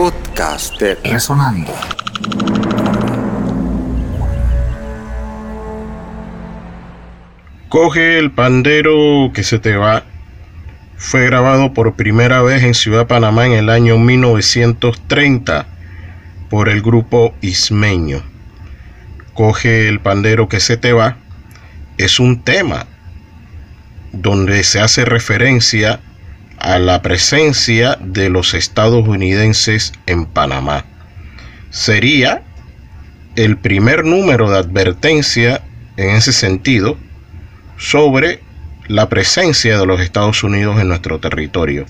podcast de Resonando. Coge el pandero que se te va. Fue grabado por primera vez en Ciudad Panamá en el año 1930 por el grupo Ismeño. Coge el pandero que se te va. Es un tema donde se hace referencia a la presencia de los estadounidenses en Panamá. Sería el primer número de advertencia en ese sentido sobre la presencia de los Estados Unidos en nuestro territorio.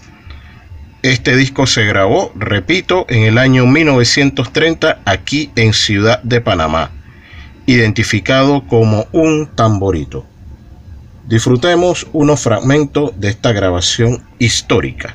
Este disco se grabó, repito, en el año 1930 aquí en Ciudad de Panamá, identificado como un tamborito. Disfrutemos unos fragmentos de esta grabación histórica.